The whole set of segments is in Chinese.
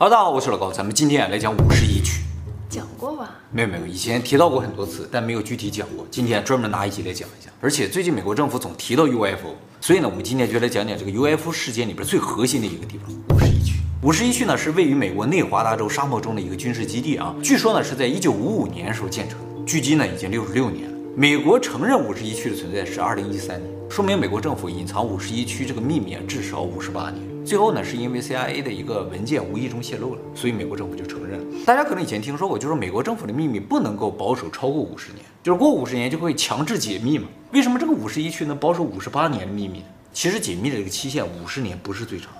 哈喽，大家好，我是老高，咱们今天啊来讲五十一区。讲过吧？没有没有，以前提到过很多次，但没有具体讲过。今天专门拿一集来讲一下。而且最近美国政府总提到 UFO，所以呢，我们今天就来讲讲这个 UFO 事件里边最核心的一个地方——五十一区。五十一区呢是位于美国内华达州沙漠中的一个军事基地啊，据说呢是在一九五五年时候建成，距今呢已经六十六年了。美国承认五十一区的存在是二零一三年，说明美国政府隐藏五十一区这个秘密啊至少五十八年。最后呢，是因为 CIA 的一个文件无意中泄露了，所以美国政府就承认了。大家可能以前听说过，就是美国政府的秘密不能够保守超过五十年，就是过五十年就会强制解密嘛。为什么这个五十一区能保守五十八年的秘密呢？其实解密的这个期限五十年不是最长，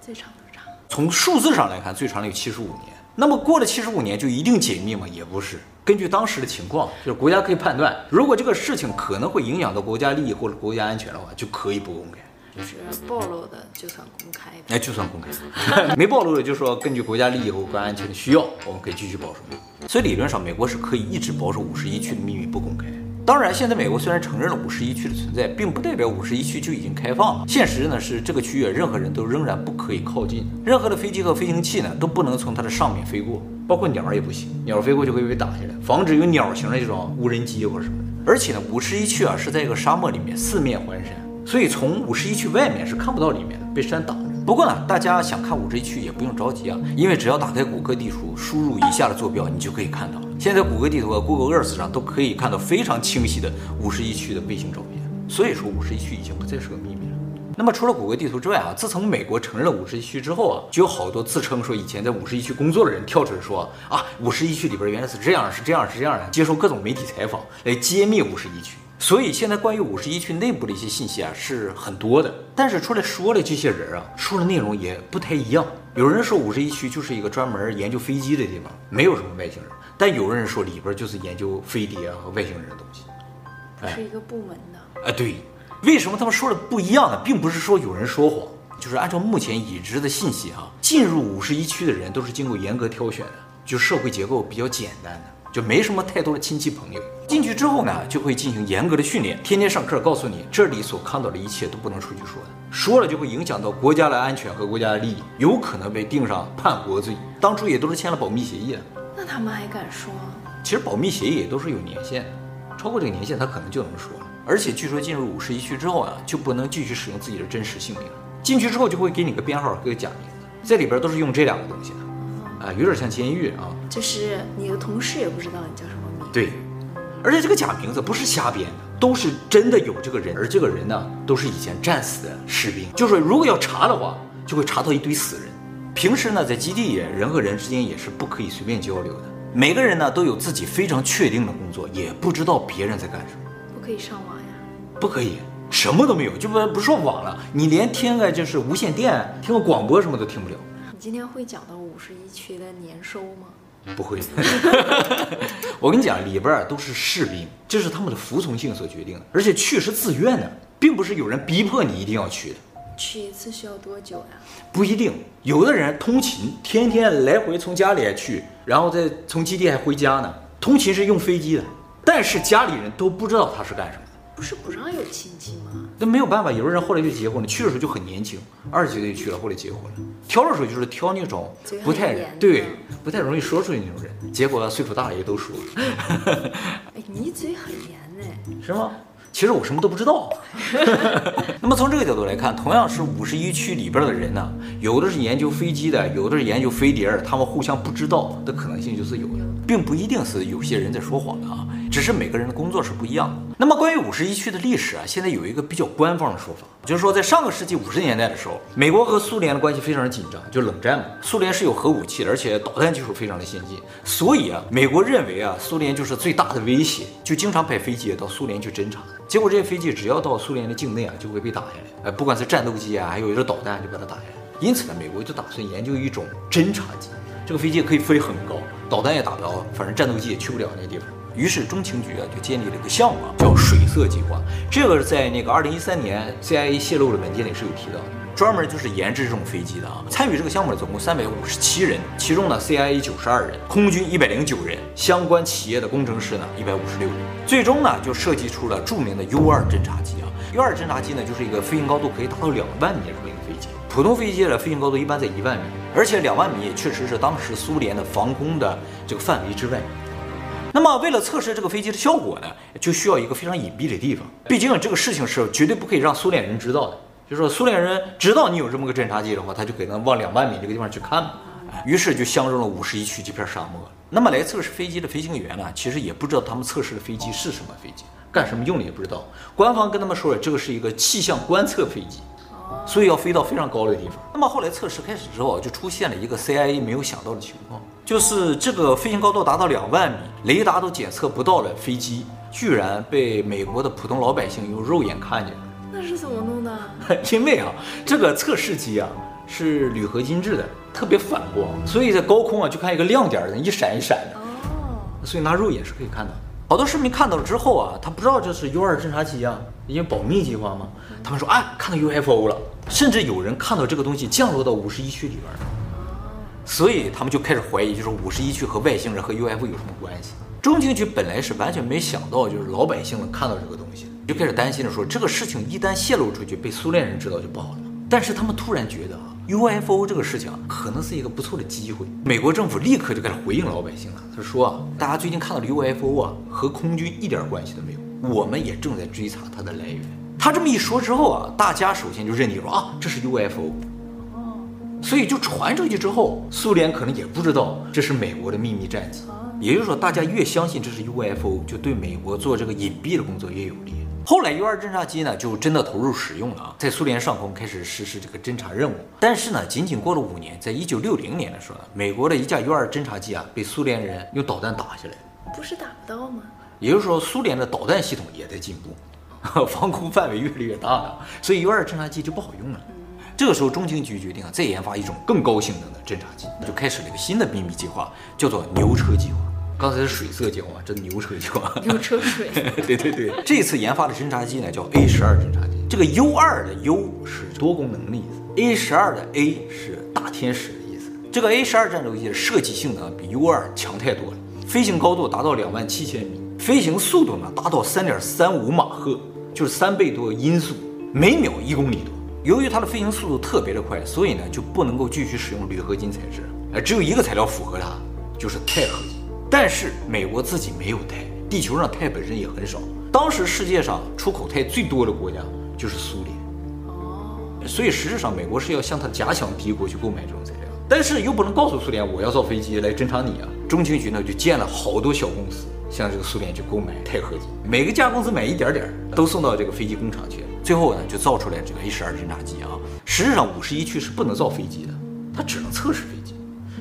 最长多长？从数字上来看，最长的有七十五年。那么过了七十五年就一定解密吗？也不是。根据当时的情况，就是国家可以判断，如果这个事情可能会影响到国家利益或者国家安全的话，就可以不公开。就是暴露的就算公开，那就算公开，没暴露的就说根据国家利益和国家安全的需要，我们可以继续保守。所以理论上，美国是可以一直保守五十一区的秘密不公开。当然，现在美国虽然承认了五十一区的存在，并不代表五十一区就已经开放了。现实呢是，这个区域任何人都仍然不可以靠近，任何的飞机和飞行器呢都不能从它的上面飞过，包括鸟儿也不行，鸟飞过就会被打下来，防止有鸟型的这种无人机或者什么的。而且呢，五十一区啊是在一个沙漠里面，四面环山。所以从五十一区外面是看不到里面的，被山挡着。不过呢，大家想看五十一区也不用着急啊，因为只要打开谷歌地图，输入以下的坐标，你就可以看到。现在谷歌地图和 Google Earth 上都可以看到非常清晰的五十一区的卫星照片。所以说五十一区已经不再是个秘密了。那么除了谷歌地图之外啊，自从美国承认了五十一区之后啊，就有好多自称说以前在五十一区工作的人跳出来说啊，五十一区里边原来是这样，是这样，是这样的，接受各种媒体采访来揭秘五十一区。所以现在关于五十一区内部的一些信息啊是很多的，但是出来说的这些人啊，说的内容也不太一样。有人说五十一区就是一个专门研究飞机的地方，没有什么外星人；但有人说里边就是研究飞碟啊和外星人的东西，不是一个部门的。哎，对，为什么他们说的不一样呢？并不是说有人说谎，就是按照目前已知的信息啊，进入五十一区的人都是经过严格挑选的，就社会结构比较简单的。就没什么太多的亲戚朋友，进去之后呢，就会进行严格的训练，天天上课告诉你，这里所看到的一切都不能出去说的，说了就会影响到国家的安全和国家的利益，有可能被定上叛国罪。当初也都是签了保密协议的，那他们还敢说？其实保密协议也都是有年限的，超过这个年限他可能就能说了。而且据说进入五十一区之后啊，就不能继续使用自己的真实姓名了，进去之后就会给你个编号，给个假名字，在里边都是用这两个东西的。啊，有点像监狱啊，就是你的同事也不知道你叫什么名。对，而且这个假名字不是瞎编的，都是真的有这个人，而这个人呢，都是以前战死的士兵。就是，如果要查的话，就会查到一堆死人。平时呢，在基地里，人和人之间也是不可以随便交流的。每个人呢，都有自己非常确定的工作，也不知道别人在干什么。不可以上网呀？不可以，什么都没有，就不不说网了，你连听个就是无线电，听个广播什么都听不了。今天会讲到五十一区的年收吗？不会，我跟你讲，里边都是士兵，这是他们的服从性所决定的，而且去是自愿的，并不是有人逼迫你一定要去的。去一次需要多久呀？不一定，有的人通勤，天天来回从家里去，然后再从基地还回家呢。通勤是用飞机的，但是家里人都不知道他是干什么。不是不让有亲戚吗？那没有办法，有的人后来就结婚了。去的时候就很年轻，二十几岁就去了，后来结婚了。挑的时候就是挑那种不太对，不太容易说出去那种人。结果岁数大了也都说。哎，你嘴很严呢？是吗？其实我什么都不知道。那么从这个角度来看，同样是五十一区里边的人呢，有的是研究飞机的，有的是研究飞碟的，他们互相不知道的可能性就是有的，并不一定是有些人在说谎的啊。只是每个人的工作是不一样的。那么关于五十一区的历史啊，现在有一个比较官方的说法，就是说在上个世纪五十年代的时候，美国和苏联的关系非常的紧张，就冷战嘛。苏联是有核武器的，而且导弹技术非常的先进，所以啊，美国认为啊，苏联就是最大的威胁，就经常派飞机到苏联去侦察。结果这些飞机只要到苏联的境内啊，就会被打下来。呃，不管是战斗机啊，还有一个导弹，就把它打下来。因此呢，美国就打算研究一种侦察机，这个飞机可以飞很高，导弹也打不着，反正战斗机也去不了那地方。于是中情局啊就建立了一个项目，叫水色计划。这个在那个二零一三年 CIA 泄露的文件里是有提到的。专门就是研制这种飞机的啊。参与这个项目的总共三百五十七人，其中呢 CIA 九十二人，空军一百零九人，相关企业的工程师呢一百五十六人，最终呢就设计出了著名的 U 二侦察机啊。U 二侦察机呢就是一个飞行高度可以达到两万米的这么一个飞机，普通飞机的飞行高度一般在一万米，而且两万米也确实是当时苏联的防空的这个范围之外。那么，为了测试这个飞机的效果呢，就需要一个非常隐蔽的地方。毕竟这个事情是绝对不可以让苏联人知道的。就是说，苏联人知道你有这么个侦察机的话，他就可能往两万米这个地方去看嘛。于是就相中了五十一区这片沙漠。那么来测试飞机的飞行员呢，其实也不知道他们测试的飞机是什么飞机，干什么用的也不知道。官方跟他们说了，这个是一个气象观测飞机。所以要飞到非常高的地方。那么后来测试开始之后，就出现了一个 CIA 没有想到的情况，就是这个飞行高度达到两万米，雷达都检测不到的飞机，居然被美国的普通老百姓用肉眼看见了。那是怎么弄的？因为啊，这个测试机啊是铝合金制的，特别反光，所以在高空啊就看一个亮点儿，一闪一闪的。哦。所以拿肉眼是可以看到的。好多市民看到了之后啊，他不知道这是 U 二侦察机啊，因为保密计划嘛。他们说啊，看到 UFO 了，甚至有人看到这个东西降落到五十一区里边了。所以他们就开始怀疑，就是五十一区和外星人和 UFO 有什么关系？中情局本来是完全没想到，就是老百姓能看到这个东西，就开始担心的说，这个事情一旦泄露出去，被苏联人知道就不好了。但是他们突然觉得啊，UFO 这个事情可能是一个不错的机会。美国政府立刻就开始回应老百姓了，他说啊，大家最近看到的 UFO 啊，和空军一点关系都没有，我们也正在追查它的来源。他这么一说之后啊，大家首先就认定说啊，这是 UFO。哦，所以就传出去之后，苏联可能也不知道这是美国的秘密战机。也就是说，大家越相信这是 UFO，就对美国做这个隐蔽的工作越有利。后来 U 二侦察机呢，就真的投入使用了啊，在苏联上空开始实施这个侦察任务。但是呢，仅仅过了五年，在一九六零年的时候呢，美国的一架 U 二侦察机啊，被苏联人用导弹打下来。不是打不到吗？也就是说，苏联的导弹系统也在进步，防空范围越来越大了，所以 U 二侦察机就不好用了。这个时候，中情局决定啊，再研发一种更高性能的侦察机，就开始了一个新的秘密计划，叫做牛车计划。刚才是水色胶啊，这牛车胶啊。牛车水。对对对，这次研发的侦察机呢，叫 A 十二侦察机。这个 U 二的 U 是多功能的意思，A 十二的 A 是大天使的意思。这个 A 十二战斗机的设计性能比 U 二强太多了，飞行高度达到两万七千米，飞行速度呢达到三点三五马赫，就是三倍多音速，每秒一公里多。由于它的飞行速度特别的快，所以呢就不能够继续使用铝合金材质，哎，只有一个材料符合它，就是钛合金。但是美国自己没有钛，地球上钛本身也很少。当时世界上出口钛最多的国家就是苏联，哦，所以实质上美国是要向他假想敌国去购买这种材料，但是又不能告诉苏联我要造飞机来侦察你啊。中情局呢就建了好多小公司，向这个苏联去购买钛合金，每个家公司买一点点，都送到这个飞机工厂去，最后呢就造出来这个 A 十二侦察机啊。实质上五十一区是不能造飞机的，它只能测试飞机，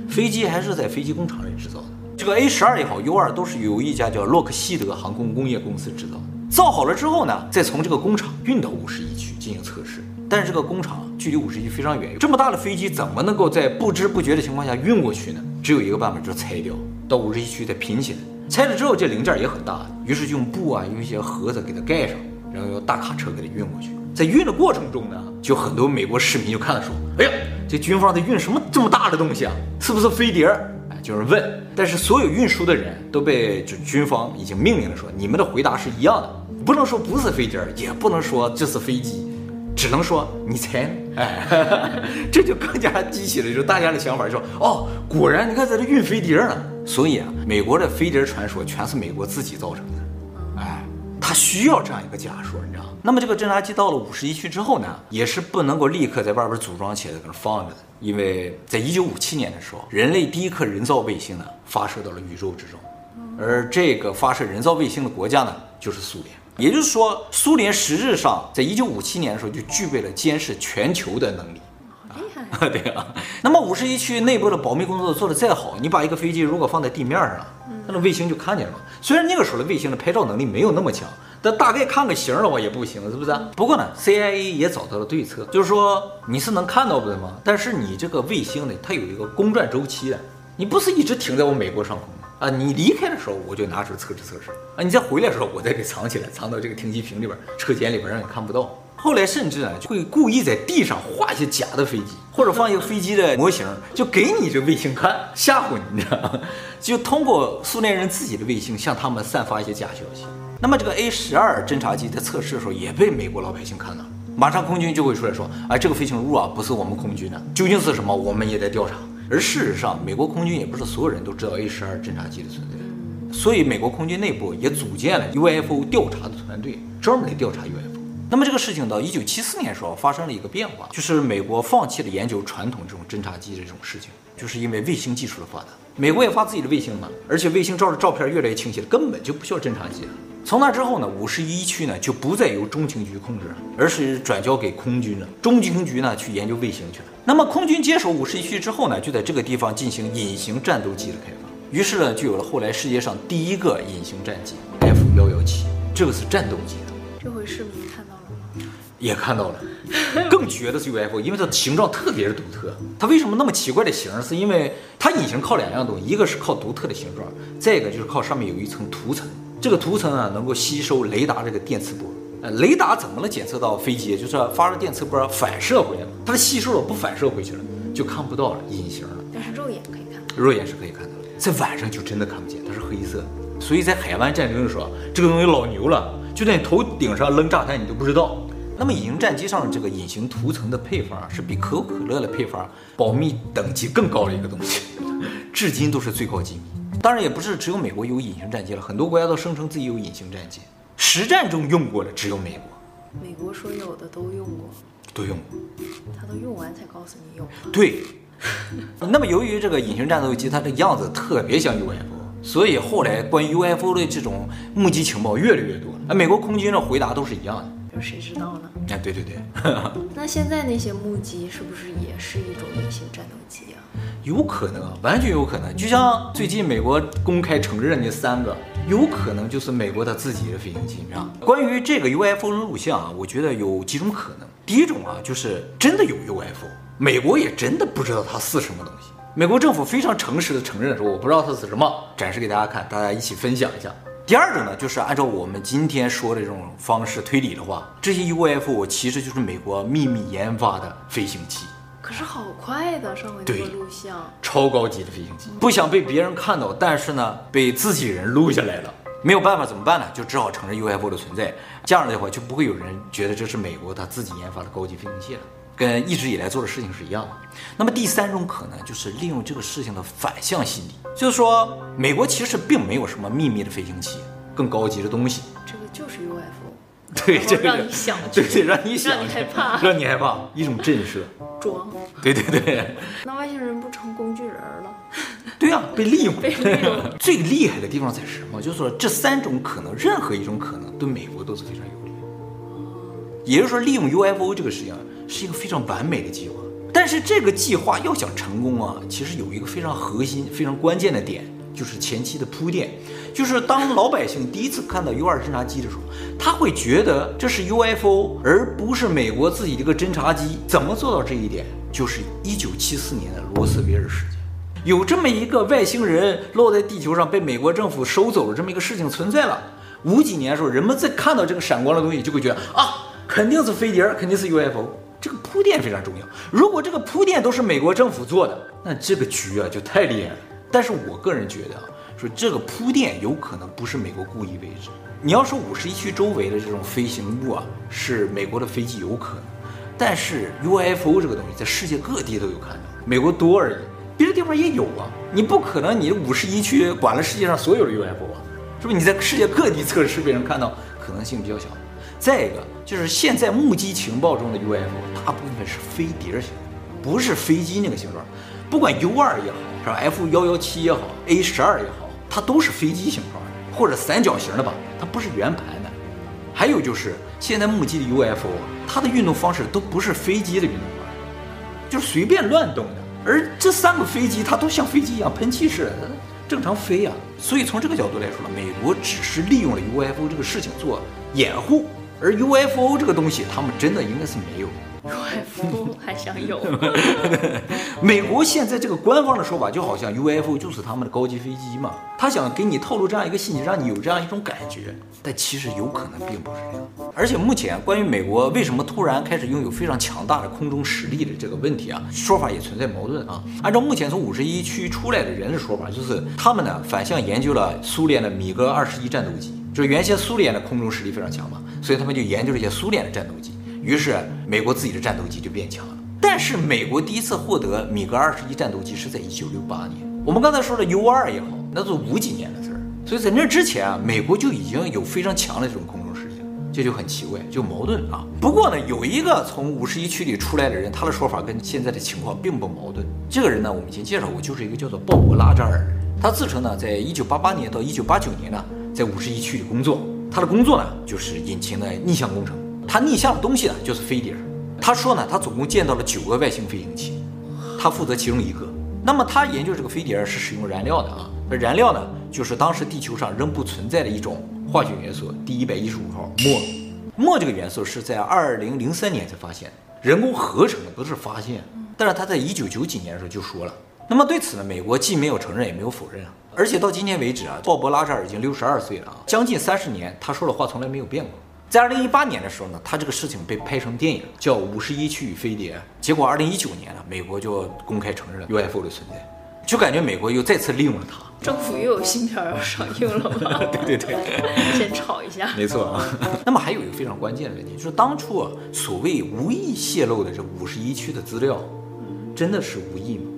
飞机还是在飞机工厂里制造的。这个 A 十二也好，U 二都是由一家叫洛克希德航空工业公司制造。造好了之后呢，再从这个工厂运到五十一区进行测试。但是这个工厂距离五十一非常远，这么大的飞机怎么能够在不知不觉的情况下运过去呢？只有一个办法，就是拆掉，到五十一区再拼起来。拆了之后，这零件也很大，于是就用布啊，用一些盒子给它盖上，然后用大卡车给它运过去。在运的过程中呢，就很多美国市民就看了说：“哎呀，这军方在运什么这么大的东西啊？是不是飞碟？”就是问，但是所有运输的人都被就军方已经命令了说，你们的回答是一样的，不能说不是飞碟，也不能说这是飞机，只能说你猜呢？哎，这就更加激起了就大家的想法，说哦，果然你看在这运飞碟呢。所以啊，美国的飞碟传说全是美国自己造成的，需要这样一个假说，你知道吗？那么这个侦察机到了五十一区之后呢，也是不能够立刻在外边组装起来，在那放着的。因为在一九五七年的时候，人类第一颗人造卫星呢发射到了宇宙之中，而这个发射人造卫星的国家呢就是苏联。也就是说，苏联实质上在一九五七年的时候就具备了监视全球的能力。好厉害！对啊。那么五十一区内部的保密工作做得再好，你把一个飞机如果放在地面上，那卫星就看见了。虽然那个时候的卫星的拍照能力没有那么强。但大概看个形的话也不行，是不是？不过呢，CIA 也找到了对策，就是说你是能看到的吗？但是你这个卫星呢，它有一个公转周期的，你不是一直停在我美国上空吗？啊，你离开的时候我就拿出来测试测试，啊，你再回来的时候我再给藏起来，藏到这个停机坪里边、车间里边，让你看不到。后来甚至呢，就会故意在地上画一些假的飞机，或者放一个飞机的模型，就给你这卫星看，吓唬你，你知道吗？就通过苏联人自己的卫星向他们散发一些假消息。那么这个 A 十二侦察机在测试的时候也被美国老百姓看到，马上空军就会出来说，哎，这个飞行物啊不是我们空军的，究竟是什么，我们也在调查。而事实上，美国空军也不是所有人都知道 A 十二侦察机的存在，所以美国空军内部也组建了 UFO 调查的团队，专门来调查 UFO。那么这个事情到一九七四年的时候发生了一个变化，就是美国放弃了研究传统这种侦察机的这种事情，就是因为卫星技术的发达。美国也发自己的卫星嘛，而且卫星照的照片越来越清晰了，根本就不需要侦察机了。从那之后呢，五十一区呢就不再由中情局控制了，而是转交给空军了。中情局呢去研究卫星去了。那么空军接手五十一区之后呢，就在这个地方进行隐形战斗机的开发。于是呢，就有了后来世界上第一个隐形战机 F 幺幺七，这个是战斗机的。这回市民看到了吗？也看到了。更绝的是 UFO，因为它的形状特别的独特。它为什么那么奇怪的形？是因为它隐形靠两样东西，一个是靠独特的形状，再一个就是靠上面有一层涂层。这个涂层啊，能够吸收雷达这个电磁波。呃，雷达怎么能检测到飞机？就是发射电磁波反射回来了，它吸收了不反射回去了，就看不到了，隐形了。但是肉眼可以看到。肉眼是可以看到的，在晚上就真的看不见，它是黑色。所以在海湾战争的时候，这个东西老牛了，就在你头顶上扔炸弹，你都不知道。那么隐形战机上的这个隐形涂层的配方啊是比可口可乐的配方保密等级更高的一个东西，至今都是最高机密。当然也不是只有美国有隐形战机了，很多国家都声称自己有隐形战机。实战中用过的只有美国。美国说有的都用过，都用过。他都用完才告诉你有。对。那么由于这个隐形战斗机它的样子特别像 UFO，所以后来关于 UFO 的这种目击情报越来越多。而美国空军的回答都是一样的。就谁知道呢？哎，对对对。那现在那些目击是不是也是一种隐形战斗机啊？有可能啊，完全有可能。就像最近美国公开承认的那三个，有可能就是美国他自己的飞行器，是吧？关于这个 UFO 的录像啊，我觉得有几种可能。第一种啊，就是真的有 UFO，美国也真的不知道它是什么东西。美国政府非常诚实的承认说，我不知道它是什么，展示给大家看，大家一起分享一下。第二种呢，就是按照我们今天说的这种方式推理的话，这些 UFO 其实就是美国秘密研发的飞行器。可是好快的，上回那个录像，超高级的飞行器，不想被别人看到，但是呢，被自己人录下来了，没有办法怎么办呢？就只好承认 UFO 的存在。这样的话，就不会有人觉得这是美国他自己研发的高级飞行器了。跟一直以来做的事情是一样的。那么第三种可能就是利用这个事情的反向心理，就是说美国其实并没有什么秘密的飞行器，更高级的东西。这个就是 UFO，对，这个让你想，对对，让你想，让你害怕，让你害怕，一种震慑，装，对对对。那外星人不成工具人了？对啊，被利用。被利用。最厉害的地方在什么？就是说这三种可能，任何一种可能对美国都是非常有利。也就是说，利用 UFO 这个事情。是一个非常完美的计划，但是这个计划要想成功啊，其实有一个非常核心、非常关键的点，就是前期的铺垫。就是当老百姓第一次看到 U 二侦察机的时候，他会觉得这是 UFO，而不是美国自己的一个侦察机。怎么做到这一点？就是一九七四年的罗斯威尔事件，有这么一个外星人落在地球上被美国政府收走了这么一个事情存在了。五几年的时候，人们在看到这个闪光的东西，就会觉得啊，肯定是飞碟，肯定是 UFO。这个铺垫非常重要。如果这个铺垫都是美国政府做的，那这个局啊就太厉害了。但是我个人觉得啊，说这个铺垫有可能不是美国故意为之。你要说五十一区周围的这种飞行物啊，是美国的飞机有可能，但是 UFO 这个东西在世界各地都有看到，美国多而已，别的地方也有啊。你不可能你五十一区管了世界上所有的 UFO 啊，是不是？你在世界各地测试被人看到可能性比较小。再一个就是现在目击情报中的 UFO，大部分是飞碟型，不是飞机那个形状。不管 U 二也好，是吧？F 幺幺七也好，A 十二也好，它都是飞机形状或者三角形的吧？它不是圆盘的。还有就是现在目击的 UFO，它的运动方式都不是飞机的运动方式，就是随便乱动的。而这三个飞机它都像飞机一样喷气式的，正常飞啊。所以从这个角度来说呢，美国只是利用了 UFO 这个事情做掩护。而 UFO 这个东西，他们真的应该是没有。UFO 还想有？美国现在这个官方的说法，就好像 UFO 就是他们的高级飞机嘛，他想给你透露这样一个信息，让你有这样一种感觉，但其实有可能并不是这样。而且目前关于美国为什么突然开始拥有非常强大的空中实力的这个问题啊，说法也存在矛盾啊。按照目前从五十一区出来的人的说法，就是他们呢反向研究了苏联的米格二十一战斗机，就是原先苏联的空中实力非常强嘛，所以他们就研究了一些苏联的战斗机。于是美国自己的战斗机就变强了，但是美国第一次获得米格二十一战斗机是在一九六八年。我们刚才说的 U 二也好，那是五几年的事儿，所以在那之前啊，美国就已经有非常强的这种空中实力了，这就很奇怪，就矛盾啊。不过呢，有一个从五十一区里出来的人，他的说法跟现在的情况并不矛盾。这个人呢，我们以前介绍过，就是一个叫做鲍勃拉扎尔。他自称呢，在一九八八年到一九八九年呢，在五十一区里工作。他的工作呢，就是引擎的逆向工程。他逆向的东西呢，就是飞碟。他说呢，他总共见到了九个外星飞行器，他负责其中一个。那么他研究这个飞碟是使用燃料的啊，那燃料呢，就是当时地球上仍不存在的一种化学元素，第一百一十五号墨。墨这个元素是在二零零三年才发现，人工合成的，不是发现。但是他在一九九几年的时候就说了。那么对此呢，美国既没有承认，也没有否认啊。而且到今天为止啊，鲍勃拉扎尔已经六十二岁了啊，将近三十年，他说的话从来没有变过。在二零一八年的时候呢，他这个事情被拍成电影，叫《五十一区与飞碟》。结果二零一九年呢，美国就公开承认了 UFO 的存在，就感觉美国又再次利用了他。政府又有新片要上映了吗？对对对，先炒一下。没错啊。那么还有一个非常关键的问题，就是当初啊，所谓无意泄露的这五十一区的资料，真的是无意吗？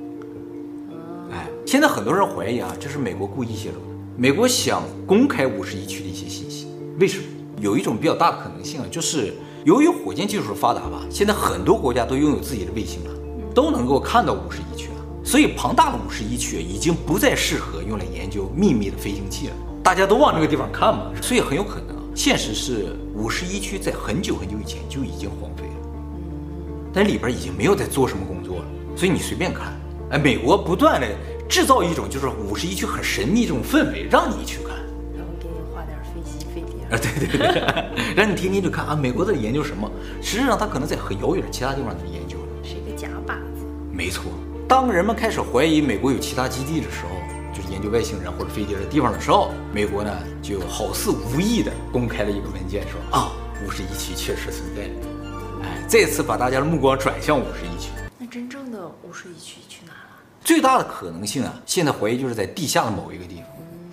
现在很多人怀疑啊，这是美国故意泄露的，美国想公开五十一区的一些信息，为什么？有一种比较大的可能性啊，就是由于火箭技术发达吧，现在很多国家都拥有自己的卫星了，都能够看到五十一区了，所以庞大的五十一区已经不再适合用来研究秘密的飞行器了。大家都往这个地方看嘛，所以很有可能啊，现实是五十一区在很久很久以前就已经荒废了，但里边已经没有在做什么工作了，所以你随便看，哎，美国不断的制造一种就是五十一区很神秘这种氛围，让你去看。然后给你画点飞机飞碟啊，对 对对，让你听听就看啊，美国在研究什么？实际上，他可能在很遥远的其他地方在研究，是一个假靶子。没错，当人们开始怀疑美国有其他基地的时候，就是研究外星人或者飞碟的地方的时候，美国呢就好似无意的公开了一个文件，说啊，五十一区确实存在。哎，再次把大家的目光转向五十一区。那真正的五十一区去哪了？最大的可能性啊，现在怀疑就是在地下的某一个地方。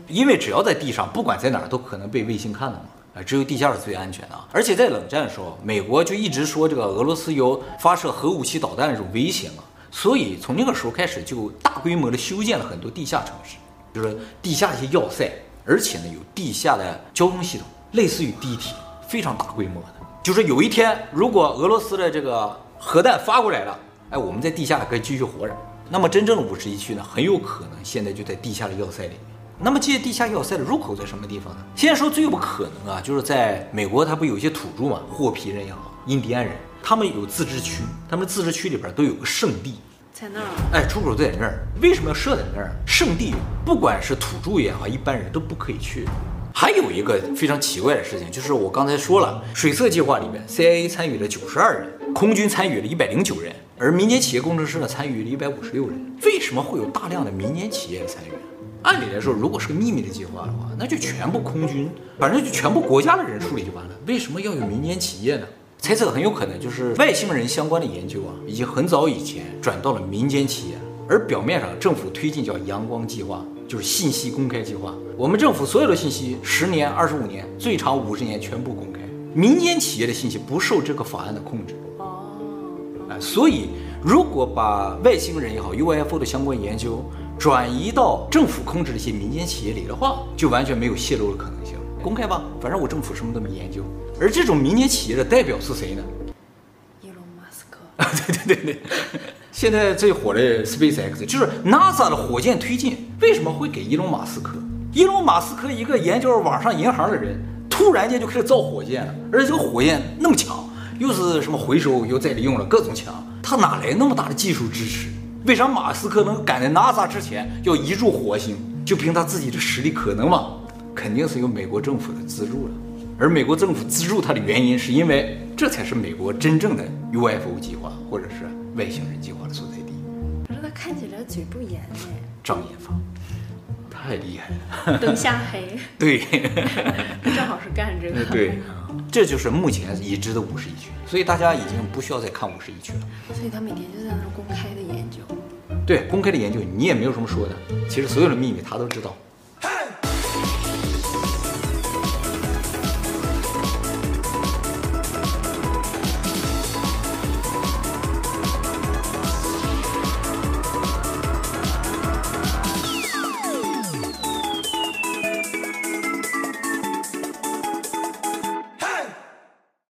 因为只要在地上，不管在哪儿都可能被卫星看到嘛，啊，只有地下是最安全的。而且在冷战的时候，美国就一直说这个俄罗斯有发射核武器导弹这种威胁嘛，所以从那个时候开始就大规模的修建了很多地下城市，就是地下一些要塞，而且呢有地下的交通系统，类似于地铁，非常大规模的。就是有一天如果俄罗斯的这个核弹发过来了，哎，我们在地下可以继续活着。那么真正的五十一区呢，很有可能现在就在地下的要塞里面。那么这些地下要塞的入口在什么地方呢？现在说最有可能啊，就是在美国，它不有一些土著嘛，霍皮人也好，印第安人，他们有自治区，他们自治区里边都有个圣地，在那儿。哎，出口在那儿，为什么要设在那儿？圣地不管是土著也好，一般人都不可以去。还有一个非常奇怪的事情，就是我刚才说了，水色计划里面，CIA 参与了九十二人，空军参与了一百零九人，而民间企业工程师呢参与了一百五十六人。为什么会有大量的民间企业参与？按理来说，如果是个秘密的计划的话，那就全部空军，反正就全部国家的人处理就完了。为什么要有民间企业呢？猜测很有可能就是外星人相关的研究啊，已经很早以前转到了民间企业，而表面上政府推进叫阳光计划，就是信息公开计划。我们政府所有的信息，十年、二十五年，最长五十年全部公开。民间企业的信息不受这个法案的控制。所以如果把外星人也好，UFO 的相关研究。转移到政府控制的一些民间企业里的话，就完全没有泄露的可能性。公开吧，反正我政府什么都没研究。而这种民间企业的代表是谁呢？伊隆马斯克。啊，对对对对，现在最火的 SpaceX 就是 NASA 的火箭推进，为什么会给伊隆马斯克？伊隆马斯克一个研究网上银行的人，突然间就开始造火箭了，而且这个火箭那么强，又是什么回收又再利用了各种强，他哪来那么大的技术支持？为啥马斯克能赶在 NASA 之前要移住火星？就凭他自己的实力可能吗？肯定是有美国政府的资助了。而美国政府资助他的原因，是因为这才是美国真正的 UFO 计划或者是外星人计划的所在地。可是他看起来嘴不严哎，障眼法，太厉害了。灯下黑，对，正好是干这个。对，这就是目前已知的五十一区，所以大家已经不需要再看五十一区了。所以他每天就在那儿公开的研究。对，公开的研究你也没有什么说的，其实所有的秘密他都知道。